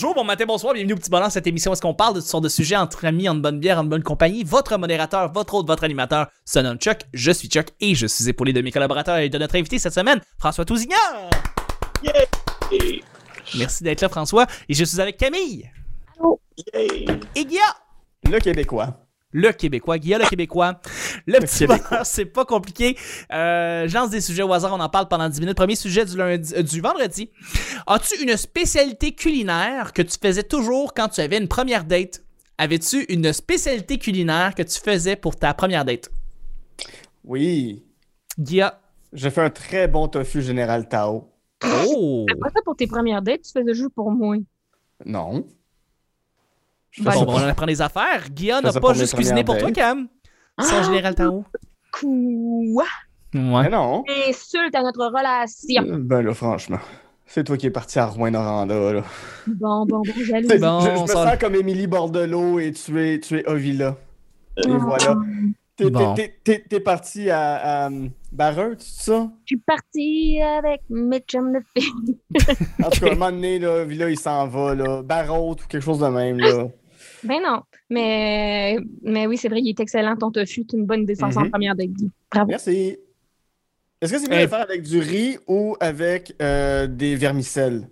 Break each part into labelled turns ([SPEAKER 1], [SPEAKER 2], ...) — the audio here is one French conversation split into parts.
[SPEAKER 1] Bonjour, bon matin, bonsoir, bienvenue au Petit Bonheur, cette émission où est-ce qu'on parle de toutes sortes de sujets entre amis, en bonne bière, en bonne compagnie. Votre modérateur, votre hôte, votre animateur se nomme Chuck, je suis Chuck et je suis épaulé de mes collaborateurs et de notre invité cette semaine, François Tousignard.
[SPEAKER 2] Yay!
[SPEAKER 1] Merci d'être là, François. Et je suis avec Camille
[SPEAKER 2] Yay!
[SPEAKER 1] et Guilla.
[SPEAKER 3] Le Québécois.
[SPEAKER 1] Le Québécois, Guilla le Québécois. Le petit bonheur, c'est pas compliqué. Euh, des sujets au hasard, on en parle pendant 10 minutes. Premier sujet du, lundi, euh, du vendredi. As-tu une spécialité culinaire que tu faisais toujours quand tu avais une première date? Avais-tu une spécialité culinaire que tu faisais pour ta première date?
[SPEAKER 3] Oui.
[SPEAKER 1] Guilla.
[SPEAKER 3] J'ai fait un très bon tofu Général Tao.
[SPEAKER 1] Oh!
[SPEAKER 4] Après ça, pour tes premières dates, tu faisais juste pour moi.
[SPEAKER 3] Non.
[SPEAKER 1] Bon, bon, on apprend des affaires. Guilla
[SPEAKER 3] Je
[SPEAKER 1] n'a pas juste cuisiné pour toi, Cam. Sans Général Tao.
[SPEAKER 4] Quoi?
[SPEAKER 3] Mais
[SPEAKER 1] Ouais.
[SPEAKER 3] non.
[SPEAKER 4] Insulte à notre relation.
[SPEAKER 3] Euh, Ben là, franchement. C'est toi qui es parti à Rouen-Noranda, là.
[SPEAKER 4] Bon, bon, bon.
[SPEAKER 3] C'est-
[SPEAKER 1] Bon,
[SPEAKER 3] je, je me
[SPEAKER 1] ça-
[SPEAKER 3] sens comme Émilie Bordelot et tu es, tu es Ovila. Et
[SPEAKER 4] Ah.
[SPEAKER 3] voilà. T'es
[SPEAKER 1] Bon.
[SPEAKER 3] parti à, à Barreux, c'est ça?
[SPEAKER 4] Je suis partie avec mes chums de filles.
[SPEAKER 3] En tout cas, à un moment donné, là, Ovila, il s'en va, là. Barrault ou quelque chose de même, là.
[SPEAKER 4] Ben non. Mais, mais oui, c'est vrai, il est excellent ton tofu. C'est une bonne défense en
[SPEAKER 3] Mhm.
[SPEAKER 4] première date. Guy. Bravo.
[SPEAKER 3] Merci. Est-ce que c'est mieux de faire avec du riz ou avec euh, des vermicelles?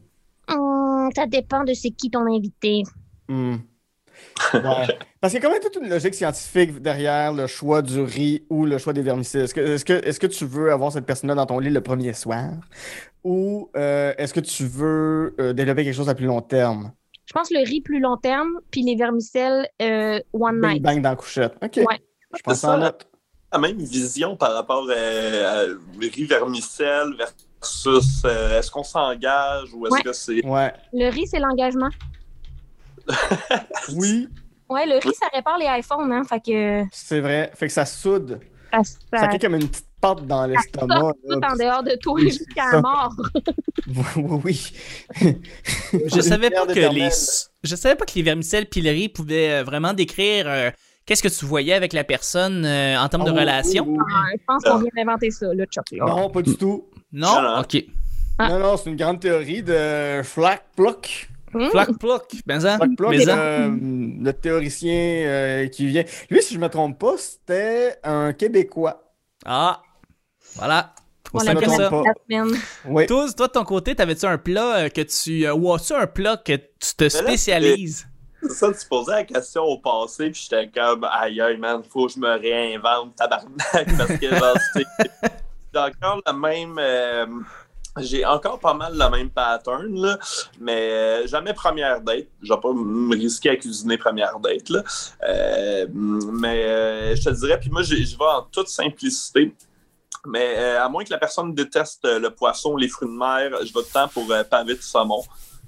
[SPEAKER 4] Hum, ça dépend de c'est qui ton invité.
[SPEAKER 3] Ouais. Parce qu'il y a quand même toute une logique scientifique derrière le choix du riz ou le choix des vermicelles? Est-ce que, est-ce que, est-ce que tu veux avoir cette personne-là dans ton lit le premier soir? Ou euh, est-ce que tu veux euh, développer quelque chose à plus long terme?
[SPEAKER 4] Je pense le riz plus long terme, puis les vermicelles euh, one night.
[SPEAKER 3] bang dans la couchette. OK.
[SPEAKER 4] Ouais.
[SPEAKER 3] Je pense
[SPEAKER 2] C'est ça.
[SPEAKER 3] en note.
[SPEAKER 2] La même vision par rapport à, à riz vermicelle versus euh, est-ce qu'on s'engage ou est-ce
[SPEAKER 4] Ouais.
[SPEAKER 2] que c'est.
[SPEAKER 3] Ouais.
[SPEAKER 4] Le riz, c'est l'engagement.
[SPEAKER 3] Oui,
[SPEAKER 4] Ouais, le riz, ça répare les iPhones, hein. Fait que
[SPEAKER 3] c'est vrai. Fait que ça soude.
[SPEAKER 4] ça,
[SPEAKER 3] Ça
[SPEAKER 4] ça,
[SPEAKER 3] fait comme une petite pâte dans l'estomac.
[SPEAKER 4] tout en dehors de toi
[SPEAKER 3] Oui,
[SPEAKER 4] jusqu'à mort.
[SPEAKER 3] Oui, oui.
[SPEAKER 1] Je savais pas que les je savais pas que les vermicelles le riz pouvaient euh, vraiment décrire euh, qu'est-ce que tu voyais avec la personne euh, en termes de
[SPEAKER 3] Oh,
[SPEAKER 1] relation.
[SPEAKER 3] oui, oui, oui.
[SPEAKER 4] Ah, je pense qu'on vient d'inventer ça, là, Chuck. là.
[SPEAKER 3] Non, pas du tout.
[SPEAKER 1] Non,
[SPEAKER 2] Non, non.
[SPEAKER 1] ok.
[SPEAKER 4] Ah.
[SPEAKER 3] Non, non, c'est une grande théorie de Flack Pluck.
[SPEAKER 4] Hum,
[SPEAKER 1] Flac ploc, ben ça.
[SPEAKER 3] Flack Pluck,
[SPEAKER 1] Mais
[SPEAKER 3] le, le théoricien euh, qui vient. Lui, si je me trompe pas, c'était un Québécois.
[SPEAKER 1] Ah, voilà.
[SPEAKER 4] On l'a.
[SPEAKER 3] Oui.
[SPEAKER 1] Toi, toi, de ton côté, t'avais-tu un plat euh, que tu. euh, ou as-tu un plat que tu te spécialises?
[SPEAKER 2] C'est ça, tu posais la question au passé, puis j'étais comme, aïe, aïe, man, faut que je me réinvente, tabarnak, parce que genre, j'ai encore le même. euh, j'ai encore pas mal le même pattern, là, mais euh, jamais première date. Je vais pas me risquer à cuisiner première date, là. Euh, mais euh, je te dirais, puis moi, j'y vais en toute simplicité. Mais euh, à moins que la personne déteste euh, le poisson, les fruits de mer, je vais le temps pour euh, pavé de saumon.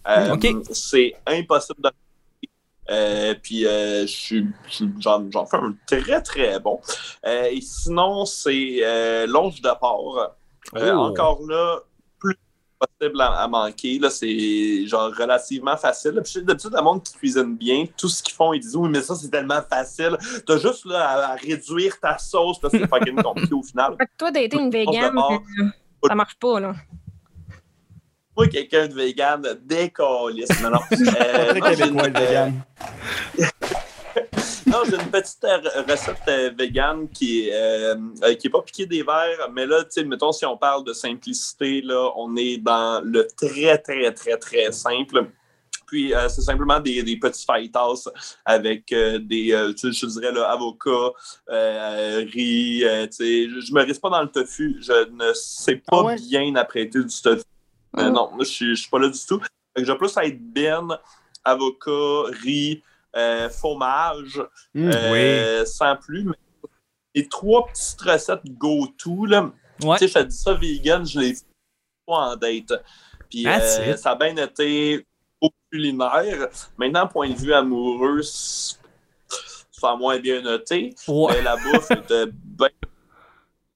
[SPEAKER 2] Euh,
[SPEAKER 1] Ok.
[SPEAKER 2] C'est impossible de euh, puis euh, j'en fais un très très bon. Euh, et sinon, c'est longe de porc.
[SPEAKER 1] Oh.
[SPEAKER 2] Encore là, plus possible à, à manquer. Là, c'est genre relativement facile. Puis je sais, d'habitude, le monde qui cuisine bien, tout ce qu'ils font, ils disent Oui, mais ça, c'est tellement facile. T'as juste là, à, à réduire ta sauce, là, c'est fucking compliqué au final.
[SPEAKER 4] Fait que toi, d'être une végane,
[SPEAKER 2] porc.
[SPEAKER 4] euh, ça marche pas, là.
[SPEAKER 2] Moi, quelqu'un de vegan, décalisse. Mais non. Euh,
[SPEAKER 3] Très québécois, le vegan.
[SPEAKER 2] J'ai une petite euh, recette vegan qui est, euh, euh, qui est pas piquée des verres, mais là, tu sais, mettons, si on parle de simplicité, là, on est dans le très, très, très, très simple. Puis, euh, c'est simplement des, des petits fajitas avec euh, des, euh, je dirais, avocat, riz, tu sais. Je, je me risque pas dans le tofu. Je ne sais pas
[SPEAKER 3] Ah ouais?
[SPEAKER 2] bien apprêter du tofu.
[SPEAKER 4] Mm.
[SPEAKER 2] non, je suis, pas là du tout. Je vais plus être ben, avocat, riz, euh, fromage,
[SPEAKER 3] Mm.
[SPEAKER 2] euh, sans plus. Mais les trois petites recettes go-to, là,
[SPEAKER 1] Ouais.
[SPEAKER 2] tu sais, je te dis ça vegan, je les fais pas en date. Puis euh, ça a bien été au culinaire. Maintenant, point de vue amoureux, c'est- ça a moins bien noté.
[SPEAKER 1] Ouais.
[SPEAKER 2] Mais la bouffe était bien.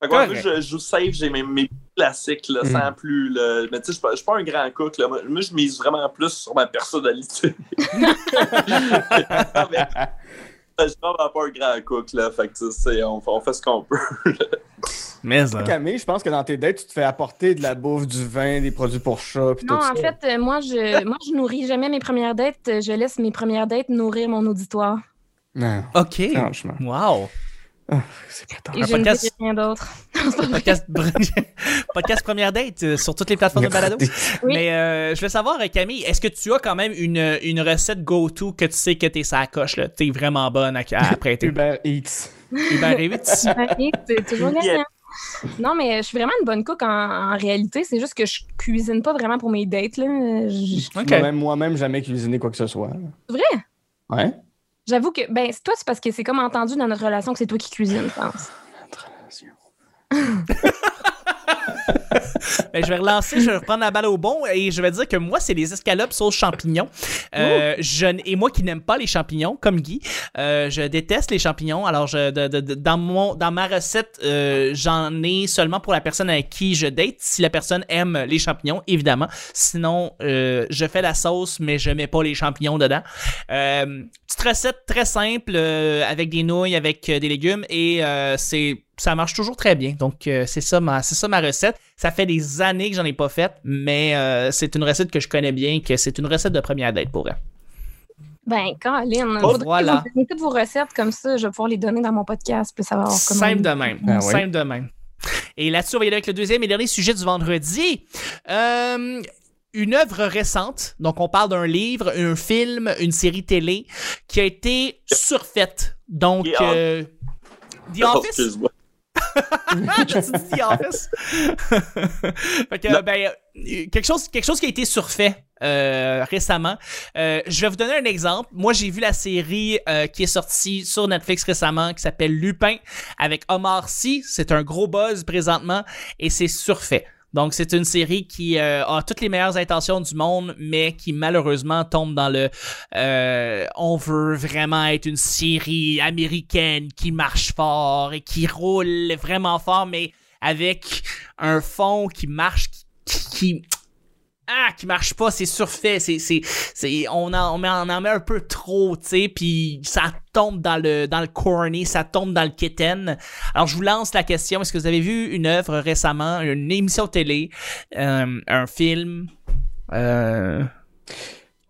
[SPEAKER 2] Fait que, ouais, moi,
[SPEAKER 1] Correct.
[SPEAKER 2] je, je joue safe, j'ai mes, mes classiques, là,
[SPEAKER 3] Mm.
[SPEAKER 2] sans plus. Là. Mais tu sais, je suis pas- je suis pas un grand cook. Là. Moi, je mise vraiment plus sur ma personnalité. Je suis vraiment pas un grand cook. Là. Fait que, tu sais, on, on fait ce qu'on peut.
[SPEAKER 1] Mais ça.
[SPEAKER 3] Camille, je pense que dans tes dates, tu te fais apporter de la bouffe, du vin, des produits pour chat,
[SPEAKER 4] Non,
[SPEAKER 3] tout
[SPEAKER 4] en
[SPEAKER 3] ça.
[SPEAKER 4] fait, euh, moi, je, moi, je nourris jamais mes premières dates. Je laisse mes premières dates nourrir mon auditoire.
[SPEAKER 3] Non,
[SPEAKER 1] OK.
[SPEAKER 3] franchement.
[SPEAKER 1] Wow.
[SPEAKER 3] C'est pas
[SPEAKER 4] Et
[SPEAKER 1] Un
[SPEAKER 4] je ne
[SPEAKER 1] podcast-
[SPEAKER 4] dirai rien d'autre.
[SPEAKER 1] Podcast, podcast première date euh, sur toutes les plateformes de balado.
[SPEAKER 4] Oui.
[SPEAKER 1] Mais euh, je veux savoir, euh, Camille, est-ce que tu as quand même une, une recette go-to que tu sais que t'es sa coche, là? T'es vraiment bonne à, à prêter?
[SPEAKER 3] Uber Eats.
[SPEAKER 1] Uber Eats?
[SPEAKER 4] Ouais, c'est toujours
[SPEAKER 2] Yeah.
[SPEAKER 4] gagnant. Non, mais je suis vraiment une bonne cook en, en réalité. C'est juste que je cuisine pas vraiment pour mes dates. Là. Je-
[SPEAKER 1] OK.
[SPEAKER 3] Moi-même, moi-même, jamais cuisiné quoi que ce soit.
[SPEAKER 4] C'est vrai?
[SPEAKER 3] Ouais.
[SPEAKER 4] J'avoue que, ben, c'est toi, c'est parce que c'est comme entendu dans notre relation que c'est toi qui cuisines, je pense.
[SPEAKER 1] Ben, je vais relancer, je vais reprendre la balle au bon et je vais dire que moi, c'est les escalopes sauce champignons. Euh, je et moi qui n'aime pas les champignons, comme Guy, euh, je déteste les champignons. Alors, je, de- de- de- dans, mon, dans ma recette, euh, j'en ai seulement pour la personne avec qui je date, si la personne aime les champignons, évidemment. Sinon, euh, je fais la sauce, mais je mets pas les champignons dedans. Euh, petite recette très simple, euh, avec des nouilles, avec des légumes, et euh, c'est ça marche toujours très bien. Donc, euh, c'est ça, ma, c'est ça ma recette. Ça fait des années que j'en ai pas faite, mais euh, c'est une recette que je connais bien, que c'est une recette de première date pour elle.
[SPEAKER 4] Ben, Caroline,
[SPEAKER 1] Oh, voilà.
[SPEAKER 4] vous toutes vos recettes comme ça, je vais pouvoir les donner dans mon podcast, puis ça va avoir comme
[SPEAKER 1] Simple de même.
[SPEAKER 3] Ah.
[SPEAKER 1] Simple de même. Et là-dessus, on va y aller avec le deuxième et dernier sujet du vendredi. Euh, une œuvre récente, donc on parle d'un livre, un film, une série télé qui a été surfaite. Donc,
[SPEAKER 2] The
[SPEAKER 1] euh, The
[SPEAKER 2] Oh,
[SPEAKER 1] Office.
[SPEAKER 2] Excuse-moi.
[SPEAKER 1] T'as-tu dit The Office? fait que, ben, euh, quelque chose, quelque chose qui a été surfait euh, récemment. Euh, je vais vous donner un exemple. Moi, j'ai vu la série euh, qui est sortie sur Netflix récemment qui s'appelle Lupin avec Omar Sy. C'est un gros buzz présentement et c'est surfait. Donc, c'est une série qui euh, a toutes les meilleures intentions du monde, mais qui malheureusement tombe dans le euh, on veut vraiment être une série américaine qui marche fort et qui roule vraiment fort, mais avec un fond qui marche, qui, qui- ah, qui marche pas, c'est surfait, c'est, c'est, c'est, on en, on, met, on en met un peu trop, tu sais, puis ça tombe dans le, dans le corny, ça tombe dans le kitten. Alors, je vous lance la question, est-ce que vous avez vu une œuvre récemment, une émission télé, euh, un film, euh,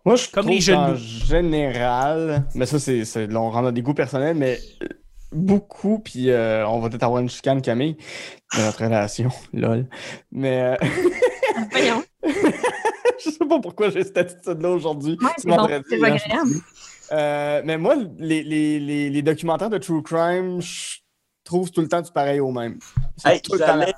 [SPEAKER 3] Moi, je
[SPEAKER 1] Comme
[SPEAKER 3] trouve
[SPEAKER 1] les jeunes
[SPEAKER 3] en général, mais ça, c'est, c'est- là, on rentre dans des goûts personnels, mais beaucoup, puis euh, on va peut-être avoir une chicane, Camille, de notre relation, lol. Mais euh,
[SPEAKER 4] Voyons.
[SPEAKER 3] Je sais pas pourquoi j'ai cette attitude-là aujourd'hui.
[SPEAKER 4] Ouais, c'est bon, agréable.
[SPEAKER 3] suis- Euh, mais moi, les, les, les, les documentaires de True Crime, je trouve tout le temps du pareil au même.
[SPEAKER 2] Hey, j'allais,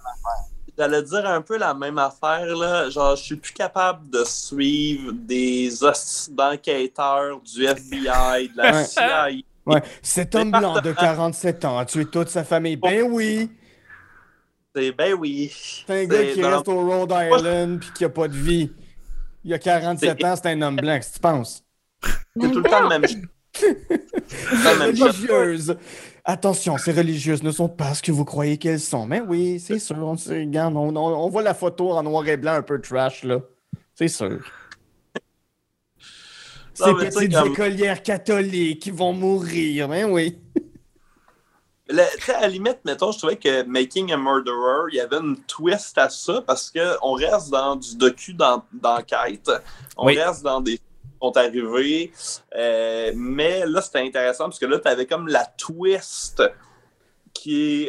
[SPEAKER 2] j'allais dire un peu la même affaire, là. Genre, je suis plus capable de suivre des hosties d'enquêteurs du FBI, de la
[SPEAKER 3] Ouais.
[SPEAKER 2] CIA.
[SPEAKER 3] Ouais. Cet homme blanc de
[SPEAKER 2] Département.
[SPEAKER 3] 47 ans a tué toute sa famille. Ben oui!
[SPEAKER 2] C'est, ben oui.
[SPEAKER 3] C'est un gars
[SPEAKER 2] C'est
[SPEAKER 3] qui
[SPEAKER 2] dans-
[SPEAKER 3] reste au Rhode Island puis qui a pas de vie. Il a 47 ans, c'est un homme blanc. Qu'est-ce que tu penses?
[SPEAKER 2] C'est tout le temps le même.
[SPEAKER 3] Religieuses. Attention, ces religieuses ne sont pas ce que vous croyez qu'elles sont. Mais oui, c'est sûr. On, regarde, on, on- on voit la photo en noir et blanc un peu trash, là. C'est sûr. Ces petites écolières catholiques qui vont mourir. Mais oui.
[SPEAKER 2] Le- à la limite, mettons, je trouvais que Making a Murderer, il y avait une twist à ça parce qu'on reste dans du docu d'en- d'enquête. On
[SPEAKER 1] Oui.
[SPEAKER 2] reste dans des sont arrivés. Euh, mais là, c'était intéressant parce que là, tu avais comme la twist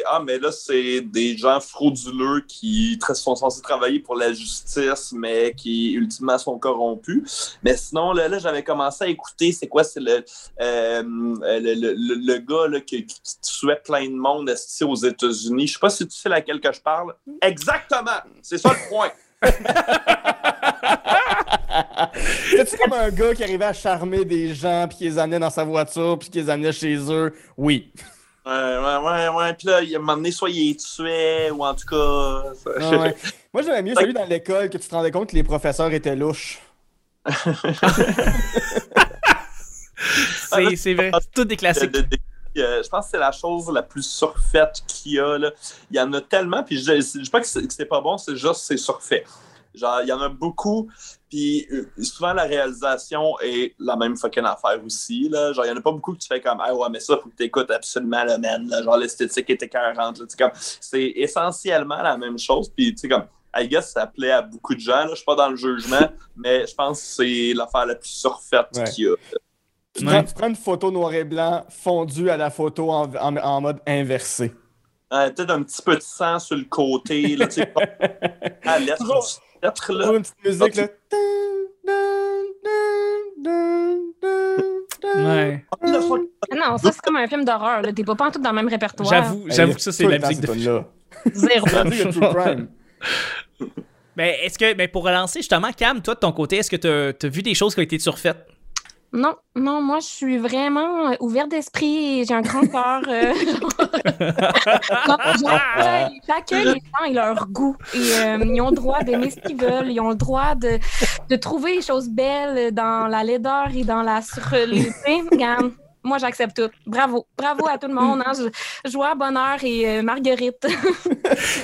[SPEAKER 2] Ah, mais là, c'est des gens frauduleux qui sont censés travailler pour la justice, mais qui ultimement sont corrompus. Mais sinon, là, là, j'avais commencé à écouter, c'est quoi, c'est le, euh, le, gars là, qui, qui tuait plein de monde esti, aux États-Unis. Je sais pas si tu sais laquelle que je parle. Exactement! C'est ça le point.
[SPEAKER 3] C'est-tu comme un gars qui arrivait à charmer des gens puis qui les amenait dans sa voiture puis qui les amenait chez eux? Oui.
[SPEAKER 2] Ouais, ouais, ouais, ouais. Puis là, il a un moment donné, soit il les tuait, ou en tout cas. ça-
[SPEAKER 3] Ah ouais. Moi, j'aimais mieux celui dans l'école que tu te rendais compte que les professeurs étaient louches.
[SPEAKER 1] c'est, c'est vrai, c'est tout des
[SPEAKER 2] de-
[SPEAKER 1] classiques.
[SPEAKER 2] de- de- euh, je pense que c'est la chose la plus surfaite qu'il y a. Là. Il y en a tellement, puis je ne dis pas que c'est, que c'est pas bon, c'est juste c'est surfait. Genre, il y en a beaucoup. Puis euh, souvent, la réalisation est la même fucking affaire aussi. Là. Genre, il y en a pas beaucoup que tu fais comme, ah ouais, mais ça, faut que tu écoutes absolument le man. Là. Genre, l'esthétique était 40. C'est essentiellement la même chose. Puis, tu sais, comme, I guess ça plaît à beaucoup de gens. Là. Je suis pas dans le jugement, mais je pense que c'est l'affaire la plus surfaite
[SPEAKER 3] Ouais.
[SPEAKER 2] qu'il y a.
[SPEAKER 3] Tu,
[SPEAKER 1] Ouais.
[SPEAKER 3] prends, tu prends une photo noir et blanc fondue à la photo en, en- en mode inversé.
[SPEAKER 2] Euh, Peut-être un petit peu de sang sur le côté. Là, tu sais, pas à
[SPEAKER 3] Toujours-
[SPEAKER 2] là.
[SPEAKER 3] Une petite musique, là.
[SPEAKER 1] Ouais.
[SPEAKER 2] Fuck-
[SPEAKER 4] Non, ça, c'est comme un film d'horreur. T'es pas tout dans le même répertoire.
[SPEAKER 1] J'avoue, j'avoue que ça, c'est la musique de
[SPEAKER 3] tune-là.
[SPEAKER 4] Zéro.
[SPEAKER 1] Mais est-ce que, mais pour relancer justement, Cam, toi de ton côté, est-ce que tu as vu des choses qui ont été surfaites?
[SPEAKER 4] Non, non, moi, je suis vraiment euh, ouverte d'esprit et j'ai un grand cœur. euh. J'accueille j'accueille les gens et leur goût. Et euh, ils ont le droit d'aimer ce qu'ils veulent. Ils ont le droit de, de trouver les choses belles dans la laideur et dans la. Regarde, moi, j'accepte tout. Bravo. Bravo à tout le monde. Hein. Je- Joie, bonheur et euh, Marguerite.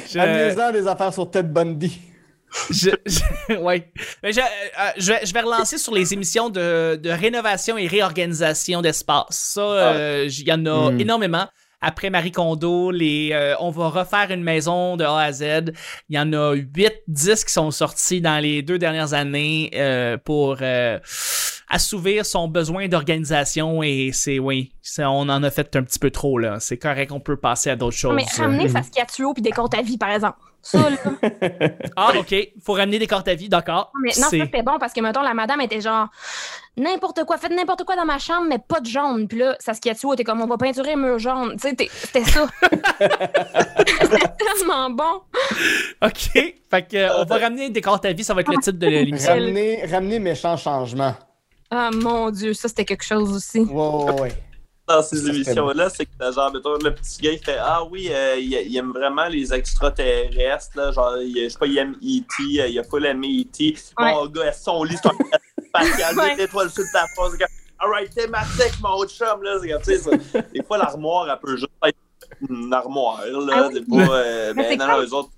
[SPEAKER 1] Je-
[SPEAKER 3] Amusant des affaires sur Ted Bundy.
[SPEAKER 1] Je, je- ouais. Mais je, euh, je vais, je vais relancer sur les émissions de, de rénovation et réorganisation d'espace. Ça, euh, j- il y en a
[SPEAKER 3] Mm.
[SPEAKER 1] énormément. Après Marie Kondo, les, euh, on va refaire une maison de A à Z. Il y en a 8, 10 qui sont sortis dans les deux dernières années euh, pour euh, assouvir son besoin d'organisation. Et c'est, oui, c'est- on en a fait un petit peu trop. là. C'est correct, on peut passer à d'autres choses.
[SPEAKER 4] Mais ramener Saskatchewan puis des comptes à vie, par exemple. Ça, là.
[SPEAKER 1] Ah, OK. Faut ramener des cartes à vie, d'accord.
[SPEAKER 4] Mais non, ça, c'était bon parce que, mettons, la madame était genre n'importe quoi, faites n'importe quoi dans ma chambre, mais pas de jaune. Puis là, Saskatchewan était comme on va peinturer un mur jaune. Tu sais, t'es- c'était ça. c'était tellement bon.
[SPEAKER 1] OK. Fait que, euh, on va ramener des cartes à vie, ça va être le titre de l'émission.
[SPEAKER 3] Ramener, ramener méchant changement.
[SPEAKER 4] Ah mon Dieu, ça, c'était quelque chose aussi.
[SPEAKER 3] Ouais, ouais, ouais.
[SPEAKER 2] Dans ces émissions-là, c'est que genre, mettons, le petit gars, il fait Ah oui, euh, il, il aime vraiment les extraterrestres, là, genre, il, je sais pas, il aime E.T., euh, il a pas aimé E.T. Bon, gars, son lit, c'est un spatial,
[SPEAKER 4] Ouais.
[SPEAKER 2] des étoiles sur ta face, c'est comme Alright, thématique, mon chum, là, c'est comme, tu sais, ça. des fois, l'armoire, elle peut juste être une armoire, là,
[SPEAKER 4] Ah oui.
[SPEAKER 2] c'est pas, euh,
[SPEAKER 4] Mais
[SPEAKER 2] ben, non, non, eux autres,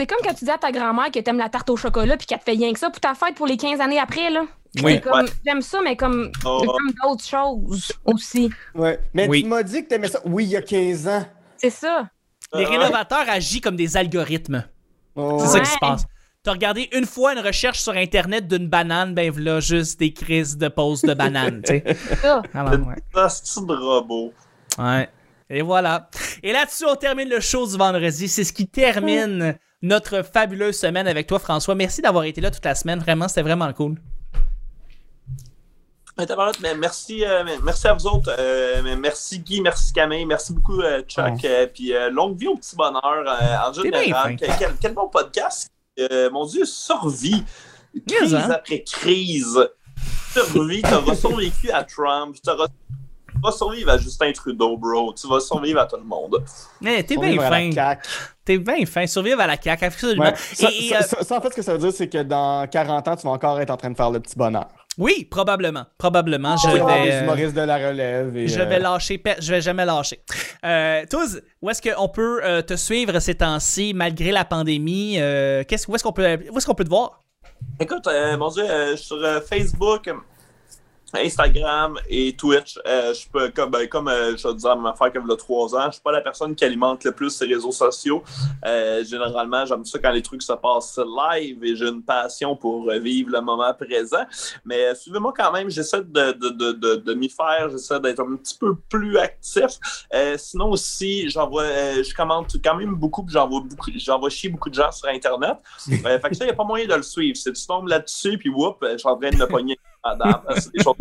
[SPEAKER 4] C'est comme quand tu dis à ta grand-mère que t'aimes la tarte au chocolat puis qu'elle te fait rien que ça pour ta fête pour les 15 années après, là.
[SPEAKER 1] Oui.
[SPEAKER 4] C'est comme,
[SPEAKER 2] Ouais.
[SPEAKER 4] J'aime ça, mais comme
[SPEAKER 2] Oh,
[SPEAKER 4] j'aime d'autres choses aussi.
[SPEAKER 3] Ouais. Mais
[SPEAKER 1] Oui.
[SPEAKER 3] tu m'as dit que t'aimais ça. Oui, il y a 15 ans.
[SPEAKER 4] C'est ça.
[SPEAKER 1] Les
[SPEAKER 2] euh,
[SPEAKER 1] rénovateurs agissent comme des algorithmes.
[SPEAKER 3] Oh.
[SPEAKER 1] C'est ça
[SPEAKER 4] Ouais.
[SPEAKER 1] qui se passe. T'as regardé une fois une recherche sur Internet d'une banane, ben voilà, juste des crises de pause de banane, tu sais.
[SPEAKER 4] C'est ça.
[SPEAKER 1] Alors, ouais.
[SPEAKER 2] ça, c'est de robot.
[SPEAKER 1] Ouais. Et voilà. Et là-dessus, on termine le show du vendredi. C'est ce qui termine notre fabuleuse semaine avec toi, François. Merci d'avoir été là toute la semaine. Vraiment, c'était vraiment cool.
[SPEAKER 2] Mais merci, euh, merci à vous autres. euh, merci Guy, merci Camille, merci beaucoup euh, Chuck.
[SPEAKER 3] Oh.
[SPEAKER 2] puis longue vie au petit bonheur en
[SPEAKER 1] bien
[SPEAKER 2] général. Quel, bon podcast. Mon Dieu, survie. Crise
[SPEAKER 1] hein?
[SPEAKER 2] après crise. Survie, t'auras survécu à Trump. Tu vas survivre à Justin Trudeau, bro. Tu vas survivre à tout le monde.
[SPEAKER 1] Mais t'es bien
[SPEAKER 3] Survivre à la
[SPEAKER 1] fin. T'es bien fin. Survivre à la CAQ, absolument.
[SPEAKER 3] Ouais. Ça,
[SPEAKER 1] Et,
[SPEAKER 3] ça-
[SPEAKER 1] euh,
[SPEAKER 3] ça- ça, en fait, ce que ça veut dire, c'est que dans 40 ans, tu vas encore être en train de faire le petit bonheur.
[SPEAKER 1] oui, probablement. Probablement. Je
[SPEAKER 3] Tu
[SPEAKER 1] vais, euh,
[SPEAKER 3] humoristes de la relève. Et,
[SPEAKER 1] Je
[SPEAKER 3] euh,
[SPEAKER 1] vais lâcher, pe- je vais jamais lâcher. Euh, Touz, où est-ce qu'on peut euh, te suivre ces temps-ci malgré la pandémie? Euh, qu'est-ce, où est-ce qu'on peut, où est-ce qu'on peut te voir?
[SPEAKER 2] Écoute, euh, mon Dieu, euh, sur euh, Facebook, Instagram et Twitch. Euh, je peux, comme, ben, comme euh, je disais à ma affaire comme il y a trois ans, je suis pas la personne qui alimente le plus ces réseaux sociaux. Euh, généralement, j'aime ça quand les trucs se passent live et j'ai une passion pour vivre le moment présent. Mais euh, suivez-moi quand même, j'essaie de, de, de, de, de m'y faire, j'essaie d'être un petit peu plus actif. Euh, sinon aussi, j'envoie, euh, je commente quand même beaucoup, j'envoie beaucoup, j'envoie chier beaucoup de gens sur Internet. Fait que ça, il n'y a pas moyen de le suivre. Si tu tombes là-dessus, puis whoop, je suis en train de me pogner madame. C'est des choses.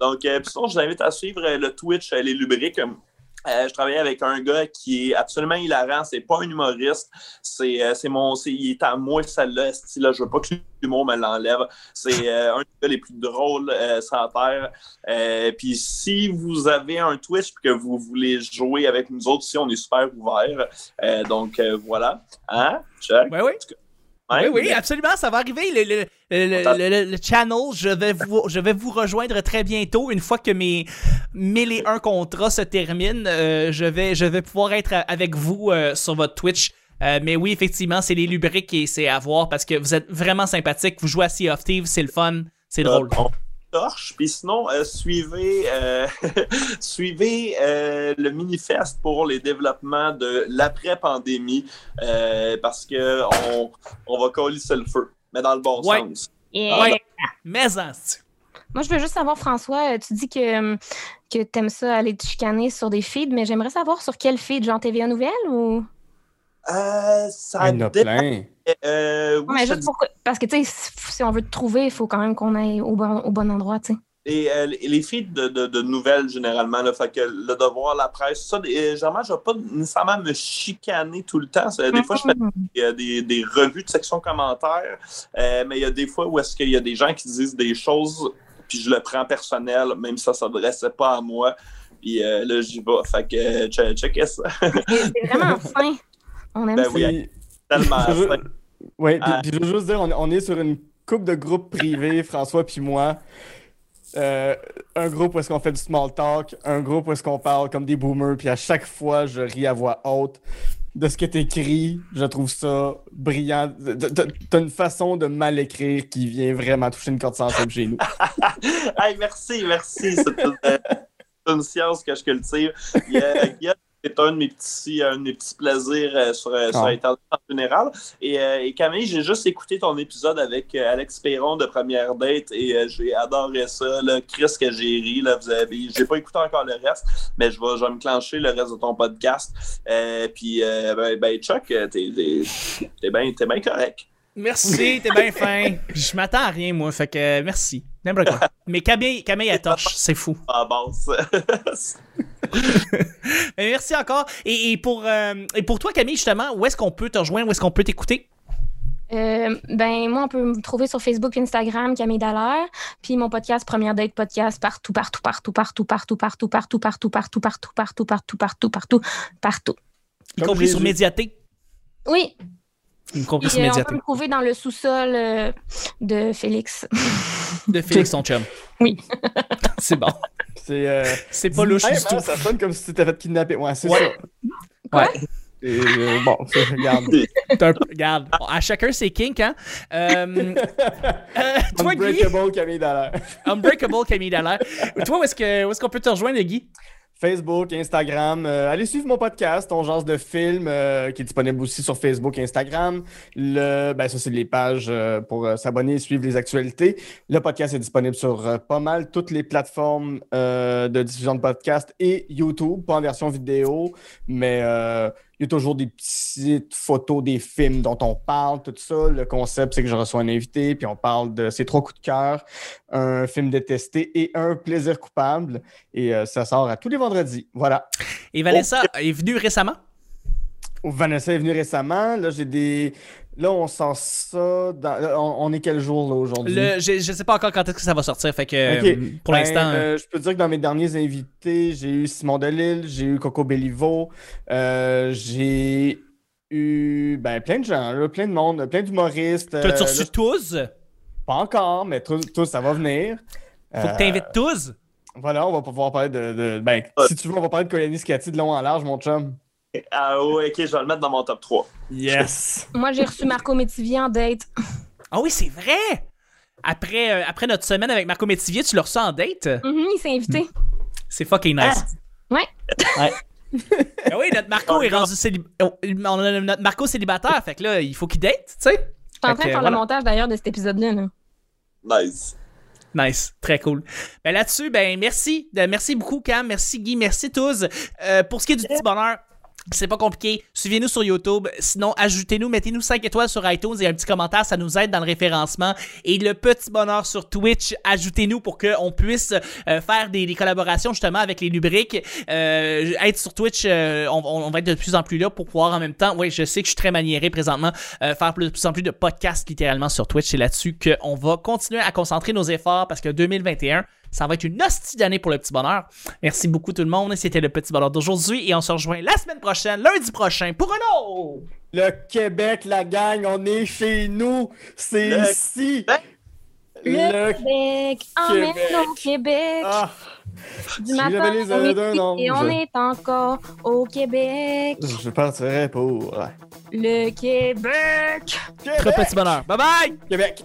[SPEAKER 2] Donc, euh, puis sinon, je vous invite à suivre euh, le Twitch euh, Les Lubriques. Euh, je travaille avec un gars qui est absolument hilarant. C'est pas un humoriste. C'est euh, c'est mon. c'est- il est à moi, celle-là. là, Je veux pas que l'humour me l'enlève. C'est euh, un des gars les plus drôles euh, sur la Terre. Euh, puis si vous avez un Twitch et que vous voulez jouer avec nous autres, si on est super ouvert. Euh, donc, euh, voilà. Hein? Chuck?
[SPEAKER 1] Oui, oui. Oui, oui, absolument, ça va arriver. Le, le, le, le- channel, je vais, vous, je vais vous rejoindre très bientôt. Une fois que mes 1001 contrats se terminent, euh, je, vais, je vais pouvoir être avec vous euh, sur votre Twitch Euh, mais oui, effectivement, c'est les lubriques et c'est à voir parce que vous êtes vraiment sympathique. Vous jouez à Sea of Thieves, c'est le fun, c'est drôle.
[SPEAKER 2] Torche, puis sinon, euh, suivez, euh, suivez euh, le manifeste pour les développements de l'après-pandémie euh, parce que on, on va colisser le feu, mais dans le bon
[SPEAKER 1] Ouais.
[SPEAKER 2] sens.
[SPEAKER 4] Yeah.
[SPEAKER 1] Ouais. Mais en,
[SPEAKER 4] Moi, je veux juste savoir, François, tu dis que, que t'aimes ça aller te chicaner sur des feeds, mais j'aimerais savoir sur quel feed, genre TVA Nouvelle ou?
[SPEAKER 2] Euh, ça
[SPEAKER 3] Il y en a
[SPEAKER 2] dépend.
[SPEAKER 3] plein.
[SPEAKER 2] Euh, oui,
[SPEAKER 4] Ouais, mais
[SPEAKER 2] je te
[SPEAKER 4] juste pour... Parce que, tu sais, si on veut te trouver, il faut quand même qu'on aille au bon, au bon endroit, tu sais.
[SPEAKER 2] Et euh, les- les feeds de, de- de nouvelles, généralement, là, fait que le devoir, la presse, ça, des- euh, généralement, je ne vais pas nécessairement me chicaner tout le temps. Ça, Des fois, je fais des, des- des revues de section commentaires, euh, mais il y a des fois où est-ce qu'il y a des gens qui disent des choses, puis je le prends personnel, même si ça ne s'adressait pas à moi. Puis euh, là, j'y vais. Fait que, check, checkez ça.
[SPEAKER 4] C'est c'est vraiment fin. On aime
[SPEAKER 2] Ben
[SPEAKER 4] ça.
[SPEAKER 2] oui, Tellement.
[SPEAKER 3] Je veux-
[SPEAKER 2] simple.
[SPEAKER 3] Ouais, puis,
[SPEAKER 2] Ah.
[SPEAKER 3] puis je veux juste dire, on, on est sur une coupe de groupes privés, François puis moi. Euh, un groupe où est-ce qu'on fait du small talk, un groupe où est-ce qu'on parle comme des boomers, puis à chaque fois, je ris à voix haute de ce que t'écris. Je trouve ça brillant. T'as- une façon de mal écrire qui vient vraiment toucher une corde sensible chez nous.
[SPEAKER 2] hey, merci, merci. C'est une, science que je cultive. Il y a- il y a- c'est un de mes petits, un de mes petits plaisirs euh, sur, euh, sur
[SPEAKER 3] Ah.
[SPEAKER 2] Internet en général. Et, euh, et Camille, j'ai juste écouté ton épisode avec euh, Alex Perron de Première Date et euh, j'ai adoré ça. Là. Chris, que j'ai ri. Là, vous avez... J'ai pas écouté encore le reste, mais je vais, je vais me clencher le reste de ton podcast. Euh, puis, euh, ben, ben, Chuck, euh, t'es t'es- t'es bien t'es bien correct.
[SPEAKER 1] Merci, t'es bien fin. Je m'attends à rien, moi, fait que euh, merci. N'importe quoi. Mais Camille, Camille, elle torche, c'est fou.
[SPEAKER 2] À la base.
[SPEAKER 1] Mais merci encore. Et, et pour, euh, et pour toi, Camille, justement, où est-ce qu'on peut te rejoindre? Où est-ce qu'on peut t'écouter?
[SPEAKER 4] Euh, ben, moi, on peut me trouver sur Facebook, Instagram, Camille Dallaire. Puis mon podcast, Première Date Podcast, partout, partout, partout, partout, partout, partout, partout, partout, partout, partout, partout, partout, partout, partout, partout.
[SPEAKER 1] Y
[SPEAKER 3] Comme
[SPEAKER 1] compris sur
[SPEAKER 3] Jésus.
[SPEAKER 1] Médiaté.
[SPEAKER 4] Oui,
[SPEAKER 1] Compris
[SPEAKER 4] puis,
[SPEAKER 1] sur
[SPEAKER 4] euh, on peut me trouver dans le sous-sol euh, de Félix.
[SPEAKER 1] De Félix, son chum.
[SPEAKER 4] Oui.
[SPEAKER 1] c'est bon.
[SPEAKER 3] C'est. Euh...
[SPEAKER 1] C'est pas louche
[SPEAKER 3] Hey,
[SPEAKER 1] du
[SPEAKER 3] man,
[SPEAKER 1] tout.
[SPEAKER 3] Ça sonne comme si tu t'étais fait kidnapper. Ouais, c'est
[SPEAKER 1] Ouais.
[SPEAKER 3] ça.
[SPEAKER 1] Ouais.
[SPEAKER 3] Et, euh, bon, ça, regarde.
[SPEAKER 1] T'as un- Regarde, bon, à chacun ses kinks, hein. Euh, euh, toi, Guy,
[SPEAKER 3] Unbreakable Camille Dallaire.
[SPEAKER 1] Unbreakable Camille Dallaire. Toi, où est-ce que- où est-ce qu'on peut te rejoindre, Guy?
[SPEAKER 3] Facebook, Instagram. euh, allez suivre mon podcast, On Genre de film, euh, qui est disponible aussi sur Facebook et Instagram. Le, ben, ça, c'est les pages euh, pour euh, s'abonner et suivre les actualités. Le podcast est disponible sur euh, pas mal toutes les plateformes euh, de diffusion de podcast et YouTube, pas en version vidéo, mais il y a toujours des petites photos des films dont on parle, tout ça. Le concept, c'est que je reçois un invité, puis on parle de ses trois coups de cœur, un film détesté et un plaisir coupable. Et euh, ça sort à tous les vendredis. Voilà.
[SPEAKER 1] Et Vanessa est venue récemment?
[SPEAKER 3] Vanessa est venue récemment. Là, j'ai des. Là, on sort ça. Dans... on, on est quel jour là aujourd'hui?
[SPEAKER 1] Le, je, je sais pas encore quand est-ce que ça va sortir, fait que euh, pour
[SPEAKER 3] Ben,
[SPEAKER 1] l'instant.
[SPEAKER 3] euh, je peux dire que dans mes derniers invités, j'ai eu Simon Delille, j'ai eu Coco Bellivo, euh, j'ai eu ben, plein de gens, là, plein de monde, plein d'humoristes. euh,
[SPEAKER 1] T'as-tu
[SPEAKER 3] là,
[SPEAKER 1] reçu tous?
[SPEAKER 3] Pas encore, mais tout, ça va venir.
[SPEAKER 1] Faut
[SPEAKER 3] Euh,
[SPEAKER 1] que t'invites tous.
[SPEAKER 3] Voilà, on va pouvoir parler de. de- ben, si tu veux, on va parler de Colony Scati de long en large, mon chum.
[SPEAKER 2] Ah ouais, ok, je vais le mettre dans mon top 3.
[SPEAKER 3] Yes!
[SPEAKER 4] Moi, j'ai reçu Marco Métivier en date.
[SPEAKER 1] Ah oui, c'est vrai! Après, euh, après notre semaine avec Marco Métivier, tu le reçois en date?
[SPEAKER 4] Mhm, il s'est invité.
[SPEAKER 1] C'est fucking nice.
[SPEAKER 4] Ouais.
[SPEAKER 1] Ah oui, notre Marco est rendu célibataire. On a notre Marco célibataire, fait que là, il faut qu'il date, tu sais?
[SPEAKER 4] Je suis en train de faire
[SPEAKER 1] voilà.
[SPEAKER 4] le montage d'ailleurs de cet épisode-là. là.
[SPEAKER 2] Nice.
[SPEAKER 1] Nice, très cool. Ben là-dessus, ben merci, De- merci beaucoup Cam, merci Guy, merci tous. Euh, pour ce qui est du petit bonheur, c'est pas compliqué. Suivez-nous sur YouTube. Sinon, ajoutez-nous, mettez-nous 5 étoiles sur iTunes et un petit commentaire, ça nous aide dans le référencement. Et le petit bonheur sur Twitch, ajoutez-nous pour qu'on puisse euh, faire des, collaborations justement avec les lubriques. Euh, être sur Twitch, euh, on, on- va être de plus en plus là pour pouvoir en même temps. Oui, je sais que je suis très maniéré présentement. faire de plus en plus de podcasts littéralement sur Twitch. C'est là-dessus qu'on va continuer à concentrer nos efforts parce que 2021, ça va être une hostie d'année pour le petit bonheur. Merci beaucoup tout le monde. C'était le petit bonheur d'aujourd'hui et on se rejoint la semaine prochaine, lundi prochain, pour un autre.
[SPEAKER 3] Le Québec, la gang, on est chez nous. C'est ici.
[SPEAKER 4] Le, le Québec, emmène au Québec.
[SPEAKER 3] Ah.
[SPEAKER 4] Du matin et on est encore au Québec.
[SPEAKER 3] Je partirai pour...
[SPEAKER 4] Le Québec. Québec.
[SPEAKER 1] Très petit bonheur. Bye bye!
[SPEAKER 3] Québec!